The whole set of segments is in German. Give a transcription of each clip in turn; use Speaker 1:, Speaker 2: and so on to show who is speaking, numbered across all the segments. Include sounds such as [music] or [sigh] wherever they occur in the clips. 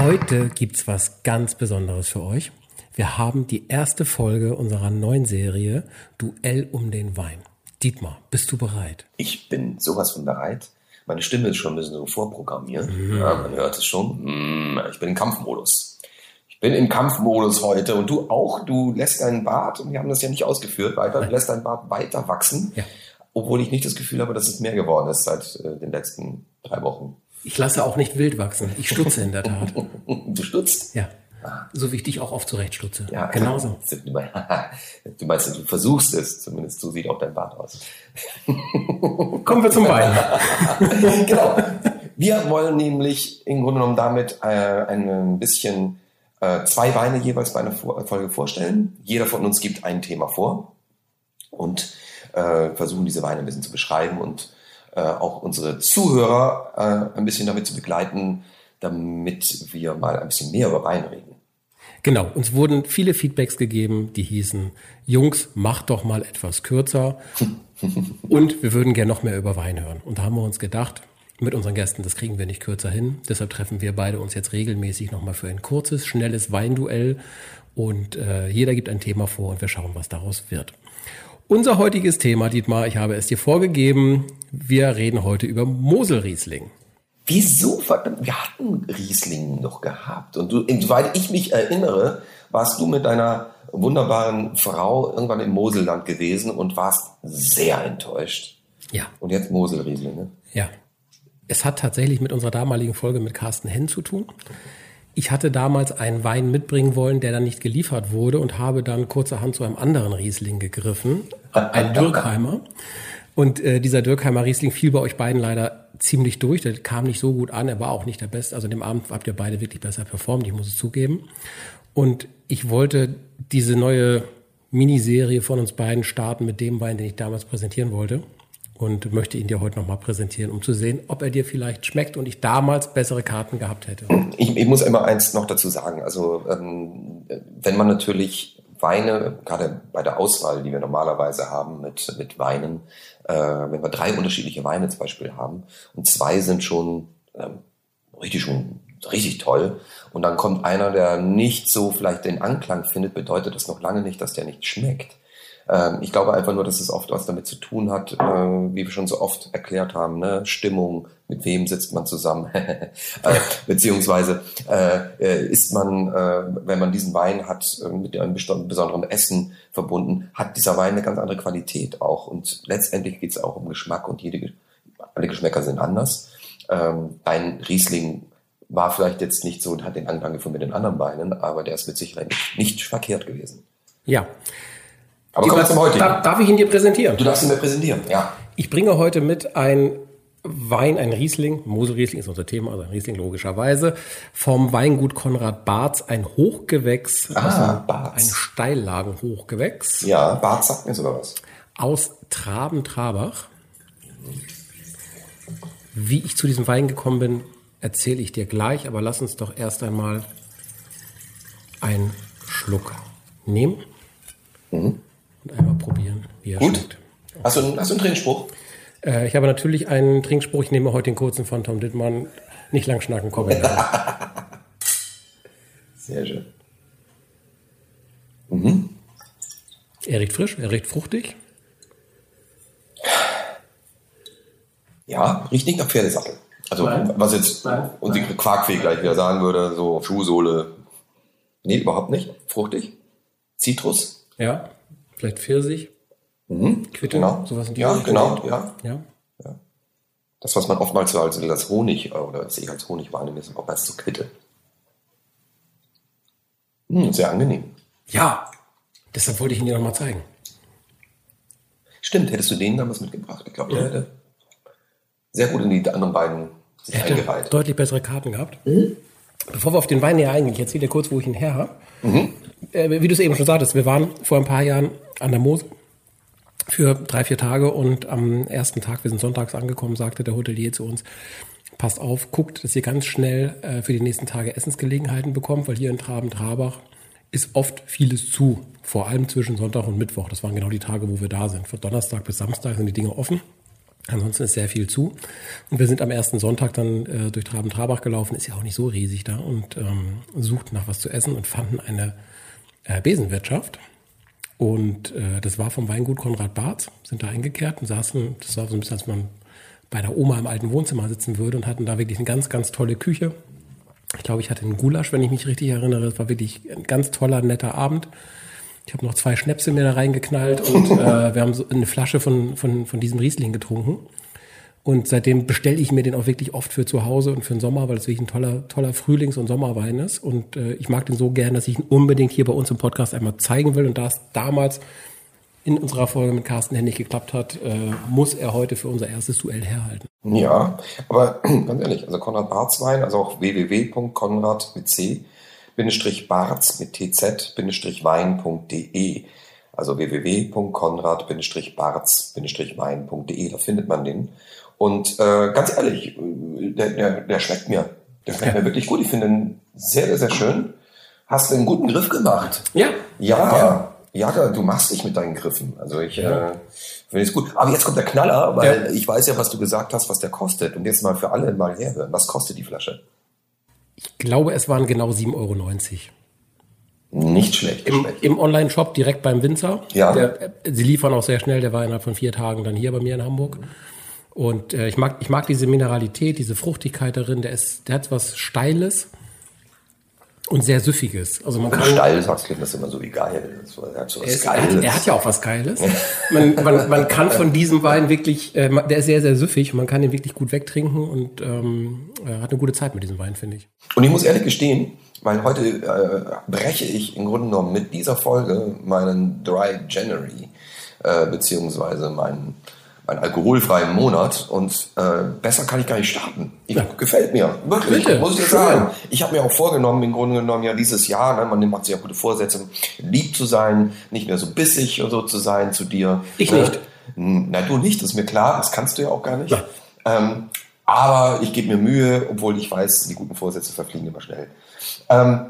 Speaker 1: Heute gibt's was ganz Besonderes für euch. Wir haben die erste Folge unserer neuen Serie Duell um den Wein. Dietmar, bist du bereit?
Speaker 2: Ich bin sowas von bereit. Meine Stimme ist schon ein bisschen so vorprogrammiert. Ja, man hört es schon. Mm, Ich bin im Kampfmodus. Ich bin im Kampfmodus heute und du auch. Du lässt deinen Bart, und wir haben das ja nicht ausgeführt weiter, du lässt deinen Bart weiter wachsen.
Speaker 1: Ja.
Speaker 2: Obwohl ich nicht das Gefühl habe, dass es mehr geworden ist seit äh, den letzten drei Wochen.
Speaker 1: Ich lasse auch nicht wild wachsen. Ich stutze in der Tat. [laughs]
Speaker 2: Du stutzt.
Speaker 1: Ja. So wie ich dich auch oft zurechtstutze.
Speaker 2: Ja,
Speaker 1: Genauso. [laughs]
Speaker 2: Du meinst, du versuchst es, zumindest so sieht auch dein Bart aus. [laughs]
Speaker 1: Kommen wir zum Wein.
Speaker 2: genau. Wir wollen nämlich im Grunde genommen damit äh, ein bisschen äh, zwei Weine jeweils bei einer Folge vorstellen. Jeder von uns gibt ein Thema vor und äh, versuchen diese Weine ein bisschen zu beschreiben und äh, auch unsere Zuhörer äh, ein bisschen damit zu begleiten, damit wir mal ein bisschen mehr über Wein reden.
Speaker 1: Genau, uns wurden viele Feedbacks gegeben, die hießen, Jungs, macht doch mal etwas kürzer [laughs] und wir würden gerne noch mehr über Wein hören. Und da haben wir uns gedacht, mit unseren Gästen, das kriegen wir nicht kürzer hin. Deshalb treffen wir beide uns jetzt regelmäßig nochmal für ein kurzes, schnelles Weinduell und äh, jeder gibt ein Thema vor und wir schauen, was daraus wird. Unser heutiges Thema, Dietmar, ich habe es dir vorgegeben, wir reden heute über Moselriesling.
Speaker 2: Wieso? verdammt, Wir hatten Riesling noch gehabt. Und du, soweit ich mich erinnere, warst du mit deiner wunderbaren Frau irgendwann im Moselland gewesen und warst sehr enttäuscht.
Speaker 1: Ja,
Speaker 2: Und jetzt Moselriesling, ne?
Speaker 1: ja. Es hat tatsächlich mit unserer damaligen Folge mit Carsten Henn zu tun. Ich hatte damals einen Wein mitbringen wollen, der dann nicht geliefert wurde und habe dann kurzerhand zu einem anderen Riesling gegriffen, ein Dürkheimer. Und äh, dieser Dürkheimer Riesling fiel bei euch beiden leider ziemlich durch. Der kam nicht so gut an, er war auch nicht der Beste. Also an dem Abend habt ihr beide wirklich besser performt, ich muss es zugeben. Und ich wollte diese neue Miniserie von uns beiden starten mit dem Wein, den ich damals präsentieren wollte. Und möchte ihn dir heute nochmal präsentieren, um zu sehen, ob er dir vielleicht schmeckt und ich damals bessere Karten gehabt hätte.
Speaker 2: Ich, ich muss immer eins noch dazu sagen. Also, ähm, wenn man natürlich Weine, gerade bei der Auswahl, die wir normalerweise haben mit, mit Weinen, äh, wenn wir drei unterschiedliche Weine zum Beispiel haben und zwei sind schon ähm, richtig schon richtig toll und dann kommt einer, der nicht so vielleicht den Anklang findet, bedeutet das noch lange nicht, dass der nicht schmeckt. Ähm, ich glaube einfach nur, dass es oft was damit zu tun hat, äh, wie wir schon so oft erklärt haben, ne? Stimmung, mit wem sitzt man zusammen, [laughs] äh, beziehungsweise äh, äh, ist man, äh, wenn man diesen Wein hat, mit einem besonderen Essen verbunden, hat dieser Wein eine ganz andere Qualität auch. Und letztendlich geht es auch um Geschmack und jede, alle Geschmäcker sind anders. Ähm, ein Riesling war vielleicht jetzt nicht so und hat den Anklang gefunden mit den anderen Weinen, aber der ist mit Sicherheit nicht verkehrt gewesen.
Speaker 1: Ja.
Speaker 2: Aber kommen wir zum heutigen.
Speaker 1: Darf, darf ich ihn dir präsentieren?
Speaker 2: Du darfst ihn mir präsentieren, ja.
Speaker 1: Ich bringe heute mit ein Wein, ein Riesling, Moselriesling ist unser Thema, also ein Riesling logischerweise, vom Weingut Konrad Barz, ein Hochgewächs,
Speaker 2: Ah, Barz.
Speaker 1: ein Steillagen-Hochgewächs
Speaker 2: Ja, Bart sagt mir sogar was.
Speaker 1: aus Traben-Trabach. Wie ich zu diesem Wein gekommen bin, erzähle ich dir gleich, aber lass uns doch erst einmal einen Schluck nehmen einmal er
Speaker 2: Mhm. Gut.
Speaker 1: schmeckt.
Speaker 2: Hast du, einen- hast du einen Trinkspruch?
Speaker 1: Äh, ich habe natürlich einen Trinkspruch. Ich nehme heute den kurzen von Tom Dittmann. Nicht lang schnacken, komm her. [laughs]
Speaker 2: Sehr schön.
Speaker 1: Er riecht frisch, er riecht fruchtig.
Speaker 2: Ja, riecht nicht nach Pferdesattel. Also,
Speaker 1: Nein.
Speaker 2: was jetzt
Speaker 1: Nein.
Speaker 2: unsere Quarkfee gleich wieder sagen würde, so Schuhsohle. Nee, überhaupt nicht. Fruchtig. Zitrus.
Speaker 1: Ja, vielleicht Pfirsich,
Speaker 2: Mhm.
Speaker 1: Quitte,
Speaker 2: Genau.
Speaker 1: sowas in die
Speaker 2: Ja,
Speaker 1: Richtung.
Speaker 2: genau, ja.
Speaker 1: Ja.
Speaker 2: Das, was man oftmals so als, als Honig, äh, oder was ich als Honig wahrnehme, ist oftmals so Quitte. Hm, sehr angenehm.
Speaker 1: ja, deshalb wollte ich ihn dir nochmal zeigen.
Speaker 2: Stimmt, hättest du den damals mitgebracht? Ich glaube, der hätte sehr gut in die anderen beiden sich
Speaker 1: Er hätte
Speaker 2: eingereiht.
Speaker 1: deutlich bessere Karten gehabt. Bevor wir auf den Wein näher eingehen, ich erzähle dir kurz, wo ich ihn her habe. Äh, wie du es eben schon sagtest, wir waren vor ein paar Jahren an der Mosel für drei, vier Tage und am ersten Tag, wir sind sonntags angekommen, sagte der Hotelier zu uns, passt auf, guckt, dass ihr ganz schnell äh, für die nächsten Tage Essensgelegenheiten bekommt, weil hier in Traben-Trabach ist oft vieles zu, vor allem zwischen Sonntag und Mittwoch. Das waren genau die Tage, wo wir da sind. Von Donnerstag bis Samstag sind die Dinge offen. Ansonsten ist sehr viel zu. Und wir sind am ersten Sonntag dann äh, durch Traben-Trabach gelaufen, ist ja auch nicht so riesig da und ähm, suchten nach was zu essen und fanden eine äh, Besenwirtschaft. Und äh, das war vom Weingut Konrad Barth, sind da eingekehrt und saßen, das war so ein bisschen, als man bei der Oma im alten Wohnzimmer sitzen würde und hatten da wirklich eine ganz, ganz tolle Küche. Ich glaube, ich hatte einen Gulasch, wenn ich mich richtig erinnere. Es war wirklich ein ganz toller, netter Abend. Ich habe noch zwei Schnäpse mir da reingeknallt und [laughs] äh, wir haben so eine Flasche von, von, von diesem Riesling getrunken. Und seitdem bestelle ich mir den auch wirklich oft für zu Hause und für den Sommer, weil es wirklich ein toller, toller Frühlings- und Sommerwein ist. Und äh, ich mag den so gern, dass ich ihn unbedingt hier bei uns im Podcast einmal zeigen will. Und da es damals in unserer Folge mit Carsten Hennig geklappt hat, äh, muss er heute für unser erstes Duell herhalten.
Speaker 2: Ja, aber [clears throat] ganz ehrlich, also Konrad Barz Wein, also auch www.konrad mit C Barz mit tz-wein.de. Also www.konrad-barz-wein.de. Da findet man den. Und äh, ganz ehrlich, der, der, der schmeckt mir. Der schmeckt ja. mir wirklich gut. Ich finde ihn sehr, sehr, sehr schön. Hast du einen guten Griff gemacht?
Speaker 1: Ja.
Speaker 2: Ja. Ja, ja du machst dich mit deinen Griffen. Also ich ja. äh, finde es gut. Aber jetzt kommt der Knaller, weil ich weiß ja, was du gesagt hast, was der kostet. Und jetzt mal für alle mal herhören. Was kostet die Flasche?
Speaker 1: Ich glaube, es waren genau 7,90 Euro.
Speaker 2: Nicht schlecht.
Speaker 1: Im, im Online-Shop direkt beim Winzer.
Speaker 2: Ja.
Speaker 1: Der, sie liefern auch sehr schnell. Der war innerhalb von vier Tagen dann hier bei mir in Hamburg. Und äh, ich mag, ich mag diese Mineralität, diese Fruchtigkeit darin. Der ist, der hat was Steiles und sehr süffiges. Also man kann
Speaker 2: steil sagst klingt das immer so wie geil.
Speaker 1: Er hat, so was er, Geiles. Hat, er hat ja auch was Geiles. man, man, man [laughs] kann von diesem Wein wirklich, äh, der ist sehr sehr süffig und man kann ihn wirklich gut wegtrinken und ähm, hat eine gute Zeit mit diesem Wein, finde ich.
Speaker 2: Und ich muss ehrlich gestehen, weil heute äh, breche ich im Grunde genommen mit dieser Folge meinen Dry January äh, beziehungsweise meinen einen alkoholfreien Monat und äh, besser kann ich gar nicht starten. Ich, ja. Gefällt mir, wirklich, Bitte. muss ich dir sagen. Ich habe mir auch vorgenommen, im Grunde genommen ja dieses Jahr, ne, man macht sich ja gute Vorsätze, lieb zu sein, nicht mehr so bissig und so zu sein zu dir.
Speaker 1: Ich ne? nicht.
Speaker 2: Na, du nicht, das ist mir klar, das kannst du ja auch gar nicht. Ja. Ähm, aber ich gebe mir Mühe, obwohl ich weiß, die guten Vorsätze verfliegen immer schnell. Ähm,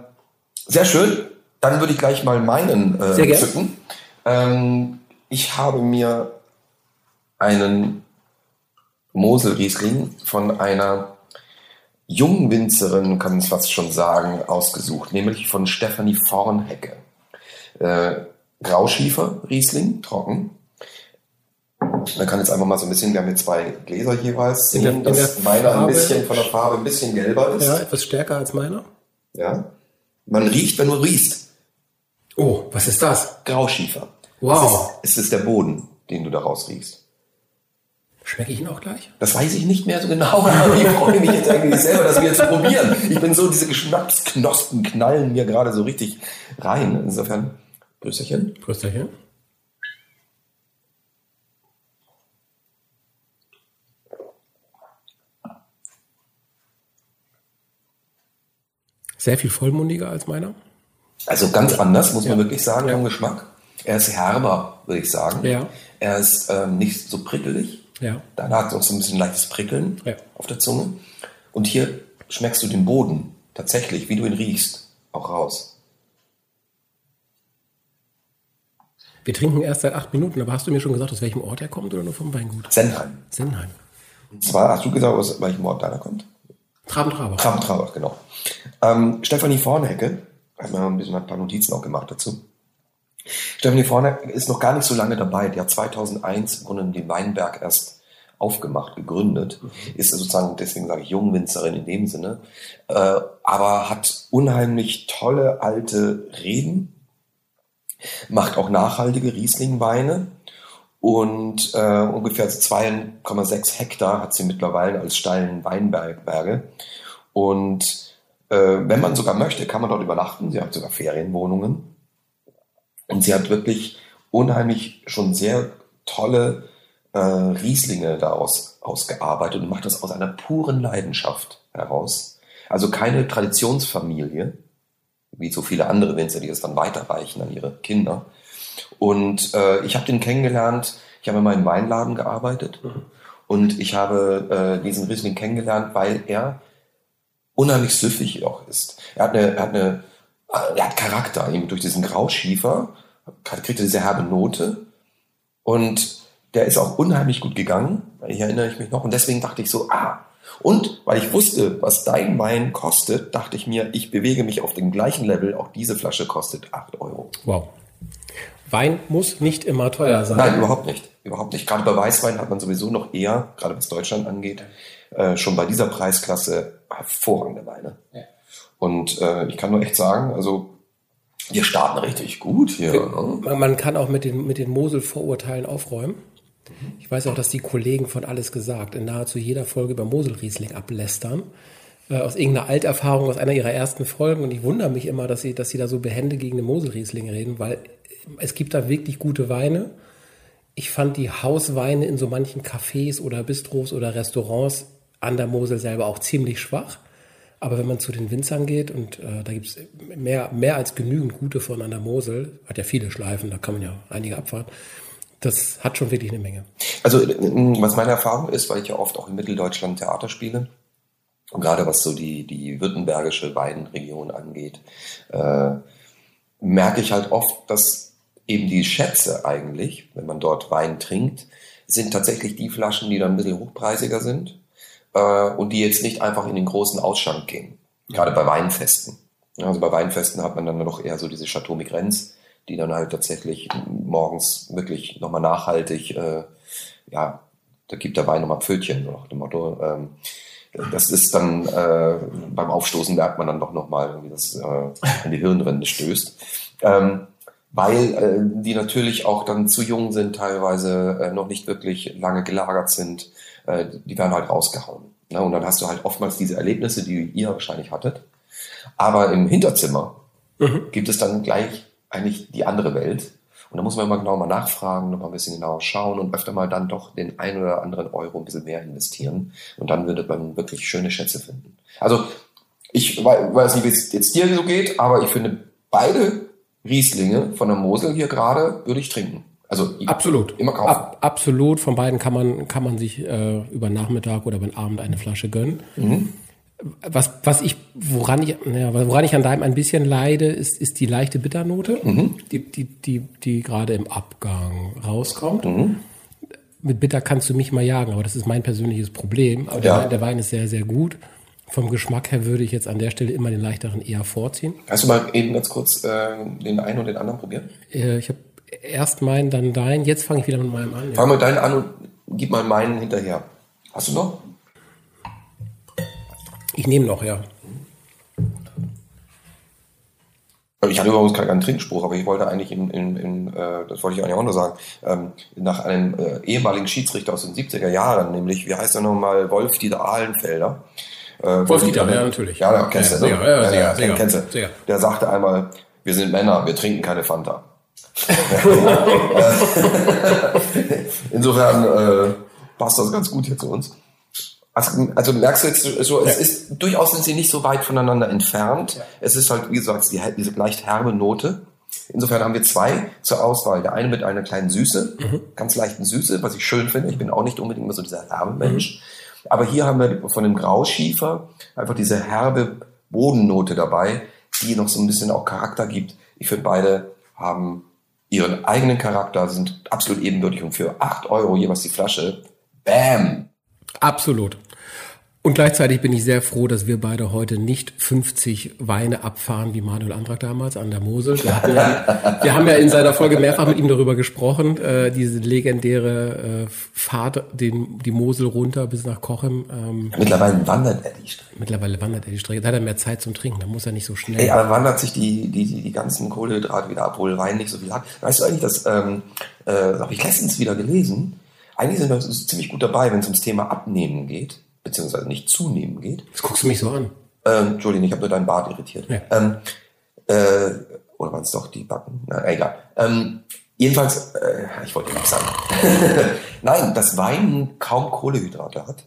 Speaker 2: sehr schön. Dann würde ich gleich mal meinen
Speaker 1: äh, zücken.
Speaker 2: Ähm, ich habe mir einen Moselriesling von einer jungen Winzerin, kann man es fast schon sagen, ausgesucht, nämlich von Stefanie Vornhecke. Äh, Grauschiefer Riesling, trocken. Man kann jetzt einfach mal so ein bisschen, wir haben hier zwei Gläser jeweils sehen, der, dass meiner ein bisschen von der Farbe ein bisschen gelber ist.
Speaker 1: Ja, etwas stärker als meiner.
Speaker 2: Ja. Man riecht, wenn du riechst.
Speaker 1: Oh, was ist das?
Speaker 2: Grauschiefer.
Speaker 1: Wow.
Speaker 2: Es ist, es ist der Boden, den du daraus riechst.
Speaker 1: Schmecke ich ihn auch gleich?
Speaker 2: Das weiß ich nicht mehr so genau, [laughs] aber ich freue mich jetzt eigentlich selber, das wieder zu probieren. Ich bin so, diese Geschmacksknospen knallen mir gerade so richtig rein. Insofern, Grüßerchen.
Speaker 1: Grüßerchen. Sehr viel vollmundiger als meiner.
Speaker 2: Also ganz anders, muss man ja. wirklich sagen, ja. vom Geschmack. Er ist herber, würde ich sagen.
Speaker 1: Ja.
Speaker 2: Er ist ähm, nicht so prickelig.
Speaker 1: Ja.
Speaker 2: Da hat es auch so ein bisschen leichtes Prickeln
Speaker 1: ja.
Speaker 2: auf der Zunge. Und hier schmeckst du den Boden tatsächlich, wie du ihn riechst, auch raus.
Speaker 1: Wir trinken erst seit acht Minuten, aber hast du mir schon gesagt, aus welchem Ort er kommt oder nur vom Weingut?
Speaker 2: Senheim.
Speaker 1: Senheim.
Speaker 2: Und zwar hast du gesagt, aus welchem Ort deiner kommt?
Speaker 1: Traben-Trabach.
Speaker 2: Traben-Trabach, genau. Ähm, Stefanie Vornhecke, hat mir ein bisschen ein paar Notizen auch gemacht dazu. Stephanie Vorne ist noch gar nicht so lange dabei. Die hat 2001 im Grunde den Weinberg erst aufgemacht, gegründet, mhm. ist sozusagen, deswegen sage ich Jungwinzerin in dem Sinne, äh, aber hat unheimlich tolle alte Reben, macht auch nachhaltige Rieslingweine und äh, ungefähr 2,6 Hektar hat sie mittlerweile als steilen Weinberge und äh, wenn man sogar möchte, kann man dort übernachten. Sie hat sogar Ferienwohnungen. Und sie hat wirklich unheimlich schon sehr tolle äh, Rieslinge daraus ausgearbeitet und macht das aus einer puren Leidenschaft heraus. Also keine Traditionsfamilie, wie so viele andere Winzer, die es dann weiterreichen an ihre Kinder. Und äh, ich habe den kennengelernt, ich habe in meinem Weinladen gearbeitet mhm. und ich habe äh, diesen Riesling kennengelernt, weil er unheimlich süffig auch ist. Er hat eine, er hat eine er hat Charakter, eben durch diesen Grauschiefer kriegt er diese herbe Note und Der ist auch unheimlich gut gegangen, ich erinnere ich mich noch. Und deswegen dachte ich so, ah, und weil ich wusste, was dein Wein kostet, dachte ich mir, ich bewege mich auf dem gleichen Level. Auch diese Flasche kostet 8 Euro.
Speaker 1: Wow. Wein muss nicht immer teuer sein.
Speaker 2: Nein, überhaupt nicht. Überhaupt nicht. Gerade bei Weißwein hat man sowieso noch eher, gerade was Deutschland angeht, äh, schon bei dieser Preisklasse hervorragende Weine. Ja. Und äh, ich kann nur echt sagen, also wir starten richtig gut hier.
Speaker 1: Ne? Man kann auch mit den, mit den Mosel-Vorurteilen aufräumen. Ich weiß auch, dass die Kollegen von Alles gesagt in nahezu jeder Folge über Mosel-Riesling ablästern. Äh, aus irgendeiner Alterfahrung, aus einer ihrer ersten Folgen. Und ich wundere mich immer, dass sie, dass sie da so behende gegen den Mosel-Riesling reden, weil es gibt da wirklich gute Weine. Ich fand die Hausweine in so manchen Cafés oder Bistros oder Restaurants an der Mosel selber auch ziemlich schwach. Aber wenn man zu den Winzern geht, und äh, da gibt es mehr, mehr als genügend gute von an der Mosel, hat ja viele Schleifen, da kann man ja einige abfahren, das hat schon wirklich eine Menge.
Speaker 2: Also was meine Erfahrung ist, weil ich ja oft auch in Mitteldeutschland Theater spiele, und gerade was so die, die württembergische Weinregion angeht, äh, merke ich halt oft, dass eben die Schätze eigentlich, wenn man dort Wein trinkt, sind tatsächlich die Flaschen, die dann ein bisschen hochpreisiger sind äh, und die jetzt nicht einfach in den großen Ausschank gehen. Gerade bei Weinfesten. Also bei Weinfesten hat man dann noch eher so diese Chateau Migrenz, die dann halt tatsächlich morgens wirklich nochmal nachhaltig, äh, ja, da gibt der Wein nochmal Pfötchen, so nach dem Motto. Ähm, das ist dann äh, beim Aufstoßen merkt man dann doch nochmal, wie das äh, in die Hirnrinde stößt. Ähm, weil äh, die natürlich auch dann zu jung sind, teilweise äh, noch nicht wirklich lange gelagert sind, äh, die werden halt rausgehauen. Ne? Und dann hast du halt oftmals diese Erlebnisse, die ihr wahrscheinlich hattet. Aber im Hinterzimmer mhm. gibt es dann gleich eigentlich die andere Welt. Und da muss man immer genau mal nachfragen, noch mal ein bisschen genauer schauen und öfter mal dann doch den ein oder anderen Euro ein bisschen mehr investieren. Und dann würde man wirklich schöne Schätze finden. Also ich weiß nicht, wie es jetzt dir so geht, aber ich finde beide Rieslinge von der Mosel hier gerade würde ich trinken. Also
Speaker 1: absolut. Immer kaufen. Ab, absolut. Von beiden kann man, kann man sich äh, über Nachmittag oder über den Abend eine Flasche gönnen. Mhm. Was, was ich, woran ich, ja, woran ich an deinem ein bisschen leide, ist, ist die leichte Bitternote, mhm. die, die, die, die gerade im Abgang rauskommt. Mhm. Mit Bitter kannst du mich mal jagen, aber das ist mein persönliches Problem. Aber ja. der, der Wein ist sehr, sehr gut. Vom Geschmack her würde ich jetzt an der Stelle immer den leichteren eher vorziehen.
Speaker 2: Hast du mal eben ganz kurz äh, den einen und den anderen probiert?
Speaker 1: Äh, ich habe erst meinen, dann deinen. Jetzt fange ich wieder mit meinem an.
Speaker 2: Ja. Fang mit deinen an und gib mal meinen hinterher. Hast du noch?
Speaker 1: Ich nehme noch, ja.
Speaker 2: Ich hatte übrigens keinen Trinkspruch, aber ich wollte eigentlich in, in, in äh, das wollte ich eigentlich auch nur sagen, ähm, nach einem äh, ehemaligen Schiedsrichter aus den 70er Jahren, nämlich, wie heißt er nochmal, Wolf-Dieter Ahlenfelder.
Speaker 1: Äh, Wolf-Dieter, ja, natürlich.
Speaker 2: Ja, ja kennst du, ne? Ja, ja, ja, ja, ja, kennst du. Der sagte einmal, wir sind Männer, wir trinken keine Fanta. [laughs] Insofern äh, passt das ganz gut hier zu uns. Also, also merkst du jetzt so, es ja. ist durchaus sind sie nicht so weit voneinander entfernt. Ja. Es ist halt, wie gesagt, die, diese leicht herbe Note. Insofern haben wir zwei zur Auswahl. Der eine mit einer kleinen Süße, mhm. ganz leichten Süße, was ich schön finde. Ich bin auch nicht unbedingt immer so dieser herbe Mensch. Mhm. Aber hier haben wir von dem Grauschiefer einfach diese herbe Bodennote dabei, die noch so ein bisschen auch Charakter gibt. Ich finde, beide haben ihren eigenen Charakter, sind absolut ebenbürtig und für acht Euro jeweils die Flasche, bam!
Speaker 1: Absolut. Und gleichzeitig bin ich sehr froh, dass wir beide heute nicht 50 Weine abfahren wie Manuel Antrag damals an der Mosel. [laughs] Wir, ja, wir haben ja in seiner Folge mehrfach mit ihm darüber gesprochen, äh, diese legendäre äh, Fahrt, den, die Mosel runter bis nach Kochem.
Speaker 2: Ähm, mittlerweile wandert er die Strecke.
Speaker 1: Mittlerweile wandert er die Strecke. Da hat er mehr Zeit zum Trinken, da muss er nicht so schnell.
Speaker 2: Ey, aber wandert sich die, die, die, die ganzen Kohlenhydrate wieder ab, obwohl Wein nicht so viel hat. Weißt du eigentlich, das ähm, äh, habe ich letztens wieder gelesen, eigentlich sind wir ziemlich gut dabei, wenn es ums Thema Abnehmen geht beziehungsweise nicht zunehmen geht.
Speaker 1: Das guckst du mich so an.
Speaker 2: Ähm, Entschuldigung, ich habe nur deinen Bart irritiert. Ja. Ähm, äh, oder waren es doch die Backen? Na, egal. Ähm, jedenfalls, äh, ich wollte nichts sagen. [laughs] Nein, dass Wein kaum Kohlehydrate hat.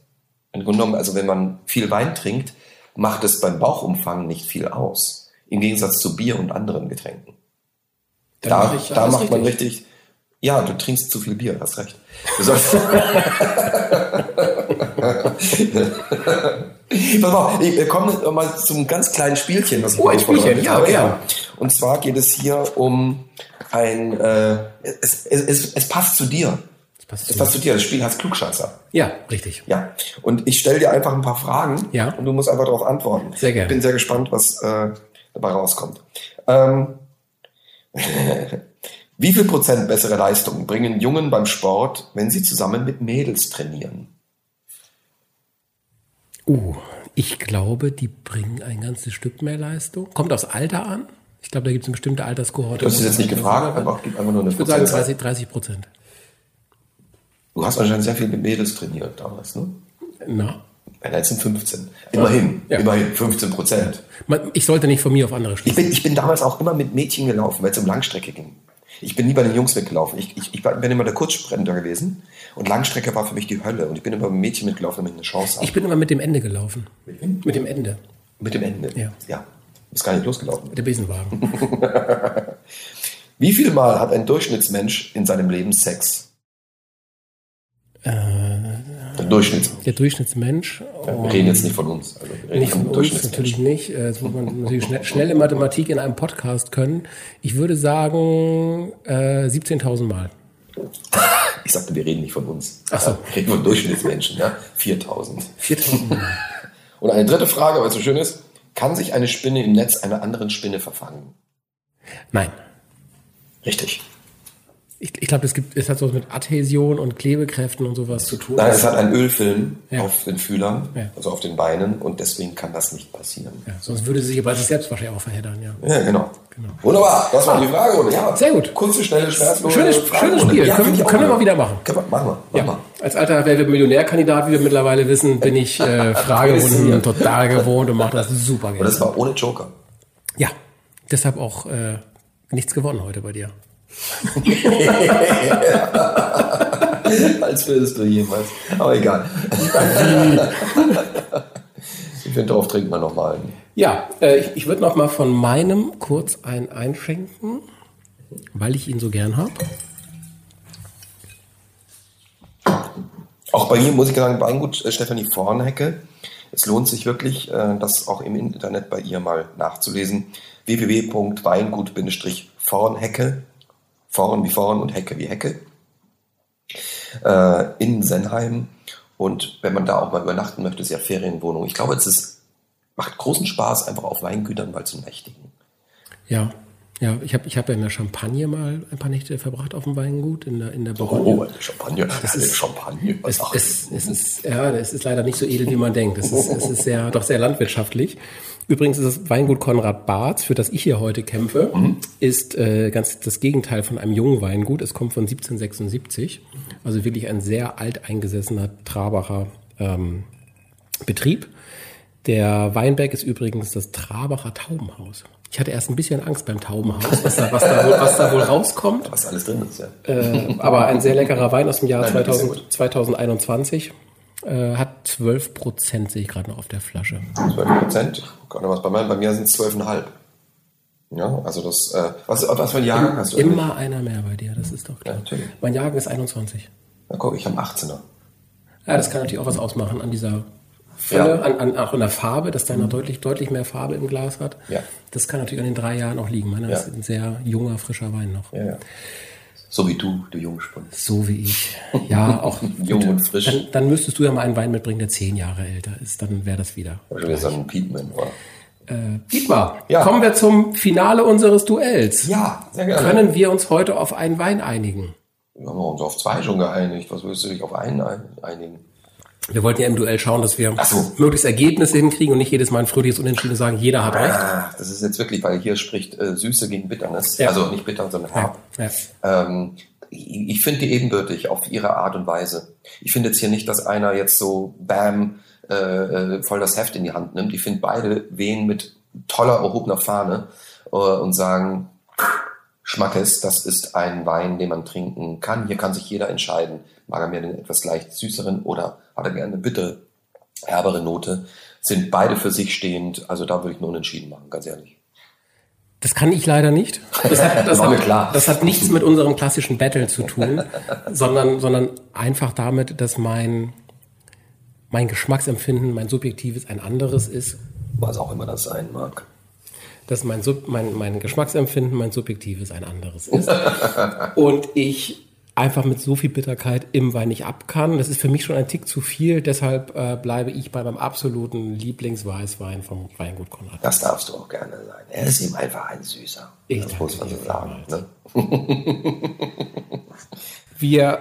Speaker 2: Im Grunde genommen, also wenn man viel Wein trinkt, macht es beim Bauchumfang nicht viel aus. Im Gegensatz zu Bier und anderen Getränken. Dann da, mach da macht richtig. man richtig. Ja, du trinkst zu viel Bier, hast recht. Du sollst [laughs] [laughs] Pass auf, wir kommen mal zum ganz kleinen Spielchen.
Speaker 1: Was oh, ein Spielchen, ja, ja.
Speaker 2: Und zwar geht es hier um ein, äh, es, es, es, es passt zu dir.
Speaker 1: passt
Speaker 2: Das
Speaker 1: zu
Speaker 2: passt zu dir. Das Spiel heißt Klugscheißer.
Speaker 1: Ja, richtig.
Speaker 2: Ja. Und ich stelle dir einfach ein paar Fragen
Speaker 1: Ja.
Speaker 2: und du musst einfach darauf antworten.
Speaker 1: Sehr gerne.
Speaker 2: Ich bin sehr gespannt, was äh, dabei rauskommt. Ähm, [laughs] wie viel Prozent bessere Leistung bringen Jungen beim Sport, wenn sie zusammen mit Mädels trainieren?
Speaker 1: Uh, ich glaube, die bringen ein ganzes Stück mehr Leistung. Kommt aufs Alter an. Ich glaube, da gibt es eine bestimmte Alterskohorte.
Speaker 2: Du hast es jetzt nicht gefragt, einfach, gib einfach nur eine
Speaker 1: Ich würde sagen
Speaker 2: Prozentzahl.
Speaker 1: 30, 30 Prozent.
Speaker 2: Du hast anscheinend sehr viel mit Mädels trainiert damals, ne?
Speaker 1: Na,
Speaker 2: Nein, jetzt sind 15. Immerhin,
Speaker 1: Ja.
Speaker 2: immerhin 15 Prozent.
Speaker 1: ich sollte nicht von mir auf andere
Speaker 2: Ich
Speaker 1: schließen.
Speaker 2: bin, ich bin damals auch immer mit Mädchen gelaufen, weil es um Langstrecke ging. Ich bin nie bei den Jungs weggelaufen. Ich, ich, ich bin immer der Kurzsprinter gewesen. Und Langstrecke war für mich die Hölle. Und ich bin immer mit Mädchen mitgelaufen, damit ich eine Chance habe.
Speaker 1: Ich bin immer mit dem Ende gelaufen.
Speaker 2: Mit
Speaker 1: dem Ende.
Speaker 2: Mit dem Ende.
Speaker 1: Ja.
Speaker 2: ja. Du bist gar nicht losgelaufen.
Speaker 1: Mit dem Besenwagen. [laughs]
Speaker 2: Wie viel Mal hat ein Durchschnittsmensch in seinem Leben Sex? Der Durchschnittsmensch.
Speaker 1: Der Durchschnittsmensch.
Speaker 2: Wir reden jetzt nicht von uns. Also
Speaker 1: Nicht von uns, natürlich nicht. Äh, Jetzt muss man natürlich schnell, schnell in Mathematik in einem Podcast können. Ich würde sagen äh, 17.000 Mal. [laughs]
Speaker 2: Ich sagte, wir reden nicht von uns.
Speaker 1: Ach so.
Speaker 2: Wir reden von Durchschnittsmenschen, ja? 4000.
Speaker 1: 4.000 Mal. [laughs]
Speaker 2: Und eine dritte Frage, weil es so schön ist. Kann sich eine Spinne im Netz einer anderen Spinne verfangen?
Speaker 1: Nein.
Speaker 2: Richtig.
Speaker 1: Ich, ich glaube, es gibt, es hat so was mit Adhäsion und Klebekräften und sowas zu tun.
Speaker 2: Nein, es hat einen Ölfilm
Speaker 1: Ja.
Speaker 2: auf den Fühlern,
Speaker 1: Ja.
Speaker 2: also auf den Beinen und deswegen kann das nicht passieren.
Speaker 1: ja, sonst würde sie sich aber sich selbst wahrscheinlich auch verheddern, ja.
Speaker 2: Ja, genau. Wunderbar, das war die Frage. Ja,
Speaker 1: Sehr gut.
Speaker 2: Kurze, schnelle, schmerzlose
Speaker 1: Schönes, schönes Spiel. Können
Speaker 2: auch
Speaker 1: können wir mal wieder machen.
Speaker 2: Können wir, machen wir. Machen
Speaker 1: Ja. Als alter Wer wird Millionärkandidat, wie wir mittlerweile wissen, bin ich äh, [laughs] Fragerunden total gewohnt und mache das super
Speaker 2: wir. Und
Speaker 1: gerne.
Speaker 2: das war ohne Joker.
Speaker 1: Ja, deshalb auch äh, nichts gewonnen heute bei dir. [laughs]
Speaker 2: Als würdest du jemals. Aber egal. [laughs] ich finde, darauf trinken wir nochmal.
Speaker 1: Ja, äh, ich, ich würde noch mal von meinem kurz ein einschenken, weil ich ihn so gern habe.
Speaker 2: Auch bei mir muss ich sagen, Weingut äh, Stefanie Vornhecke. Es lohnt sich wirklich, äh, das auch im Internet bei ihr mal nachzulesen. www.weingut-vornhecke, Vorn wie Vorn und Hecke wie Hecke, äh, in Senheim. Und wenn man da auch mal übernachten möchte, ist ja Ferienwohnung. Ich glaube, es ist, macht großen Spaß, einfach auf Weingütern mal zu nächtigen.
Speaker 1: Ja, ja, ich habe ich hab ja in der Champagne mal ein paar Nächte verbracht auf dem Weingut in der in der Bourgogne.
Speaker 2: Oh, eine Champagner, das
Speaker 1: ist-
Speaker 2: Champagner. Was
Speaker 1: Es, es, es ist ja, es ist leider nicht so edel, wie man denkt. Es ist, es ist sehr, doch sehr landwirtschaftlich. Übrigens ist das Weingut Konrad Barth, für das ich hier heute kämpfe, ist äh, ganz das Gegenteil von einem jungen Weingut. Es kommt von 1776, also wirklich ein sehr alteingesessener Trabacher ähm, Betrieb. Der Weinberg ist übrigens das Trabacher Taubenhaus. Ich hatte erst ein bisschen Angst beim Taubenhaus, was da, was da, wohl, was da wohl rauskommt.
Speaker 2: was alles drin ist, ja.
Speaker 1: Äh, aber ein sehr leckerer Wein aus dem Jahr
Speaker 2: Nein, das ist
Speaker 1: 2000, 2021. Äh, hat 12 Prozent, sehe ich gerade noch auf der Flasche.
Speaker 2: 12 Prozent. Mal, was bei mir, bei mir sind es 12,5. Ja, also das, äh, was, was für ein Jahrgang hast du?
Speaker 1: Immer einer mehr bei dir, das ist doch klar.
Speaker 2: Ja, natürlich.
Speaker 1: mein Jahrgang ist 21.
Speaker 2: Na guck, ich habe einen 18er.
Speaker 1: Ja, das kann natürlich auch was ausmachen an dieser Fülle,
Speaker 2: Ja.
Speaker 1: an, an, auch an der Farbe, dass deiner deutlich, deutlich mehr Farbe im Glas hat.
Speaker 2: Ja.
Speaker 1: Das kann natürlich an den drei Jahren auch liegen. Meiner
Speaker 2: Ja.
Speaker 1: ist ein sehr junger, frischer Wein noch.
Speaker 2: Ja, ja. So wie du, du Jungspund.
Speaker 1: So wie ich. Ja, auch [laughs]
Speaker 2: Jung und frisch.
Speaker 1: Dann, dann müsstest du ja mal einen Wein mitbringen, der zehn Jahre älter ist. Dann wäre das wieder.
Speaker 2: Ich so einen Piedman, oder?
Speaker 1: Äh, Dietmar,
Speaker 2: Ja.
Speaker 1: kommen wir zum Finale unseres Duells.
Speaker 2: Ja, sehr gerne.
Speaker 1: Können wir uns heute auf einen Wein einigen?
Speaker 2: Wir haben uns auf zwei schon geeinigt. Was willst du dich auf einen ein- einigen?
Speaker 1: Wir wollten ja im Duell schauen, dass wir
Speaker 2: so.
Speaker 1: möglichst Ergebnisse hinkriegen und nicht jedes Mal ein fröhliches Unentschieden sagen, jeder hat recht.
Speaker 2: Ah, das ist jetzt wirklich, weil hier spricht äh, Süße gegen Bitternis.
Speaker 1: Ja.
Speaker 2: Also nicht bitter, sondern
Speaker 1: Ja,
Speaker 2: hart.
Speaker 1: ja.
Speaker 2: Ähm, ich ich finde die ebenbürtig auf ihre Art und Weise. Ich finde jetzt hier nicht, dass einer jetzt so bam äh, äh, voll das Heft in die Hand nimmt. Ich finde beide wehen mit toller erhobener Fahne äh, und sagen, Schmackes, das ist ein Wein, den man trinken kann. Hier kann sich jeder entscheiden. Mag er mir den etwas leicht süßeren oder hat er gerne eine bitte herbere Note? Sind beide für sich stehend. Also da würde ich nur unentschieden machen, ganz ehrlich.
Speaker 1: Das kann ich leider nicht. Das hat, [laughs] das,
Speaker 2: mir
Speaker 1: hat,
Speaker 2: klar.
Speaker 1: das hat nichts mit unserem klassischen Battle zu tun, [laughs] sondern, sondern einfach damit, dass mein, mein Geschmacksempfinden, mein subjektives ein anderes ist.
Speaker 2: Was auch immer das sein mag.
Speaker 1: dass mein, Sub, mein, mein Geschmacksempfinden, mein subjektives ein anderes [laughs] ist. Und ich einfach mit so viel Bitterkeit im Wein nicht ab kann. Das ist für mich schon ein Tick zu viel, deshalb äh, bleibe ich bei meinem absoluten Lieblingsweißwein vom Weingut Konrad.
Speaker 2: Das darfst du auch gerne sein. Er ist ihm einfach ein Süßer.
Speaker 1: Ich
Speaker 2: das muss man so sagen. Ne? [laughs]
Speaker 1: Wir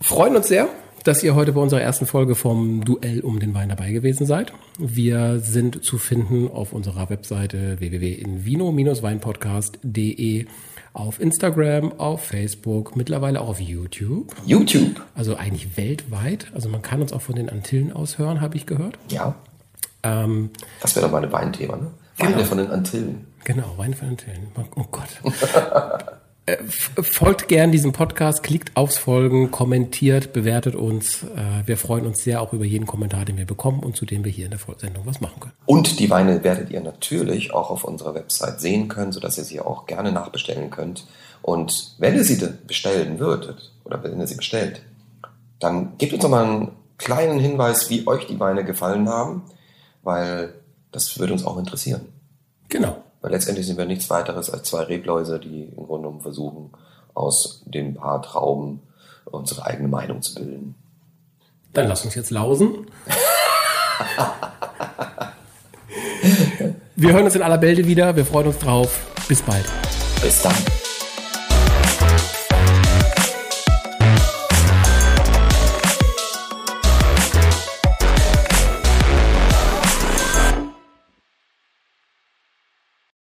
Speaker 1: freuen uns sehr, dass ihr heute bei unserer ersten Folge vom Duell um den Wein dabei gewesen seid. Wir sind zu finden auf unserer Webseite www.invino-weinpodcast.de auf Instagram, auf Facebook, mittlerweile auch auf YouTube.
Speaker 2: YouTube?
Speaker 1: Also eigentlich weltweit. Also man kann uns auch von den Antillen aus hören, habe ich gehört.
Speaker 2: Ja. Ähm, das wäre doch mal ein Weinthema, ne? Weine genau. von den Antillen.
Speaker 1: Genau, Weine von den Antillen. Oh Gott. [laughs] Äh, folgt gern diesem Podcast, klickt aufs Folgen, kommentiert, bewertet uns. Äh, wir freuen uns sehr auch über jeden Kommentar, den wir bekommen und zu dem wir hier in der Sendung was machen können.
Speaker 2: Und die Weine werdet ihr natürlich auch auf unserer Website sehen können, sodass ihr sie auch gerne nachbestellen könnt. Und wenn ihr sie bestellen würdet oder wenn ihr sie bestellt, dann gebt uns noch mal einen kleinen Hinweis, wie euch die Weine gefallen haben, weil das würde uns auch interessieren.
Speaker 1: Genau.
Speaker 2: Weil letztendlich sind wir nichts weiteres als zwei Rebläuse, die im Grunde genommen versuchen, aus den paar Trauben unsere eigene Meinung zu bilden.
Speaker 1: Dann lass uns jetzt lausen. [laughs] wir hören uns in aller Bälde wieder. Wir freuen uns drauf. Bis bald.
Speaker 2: Bis dann.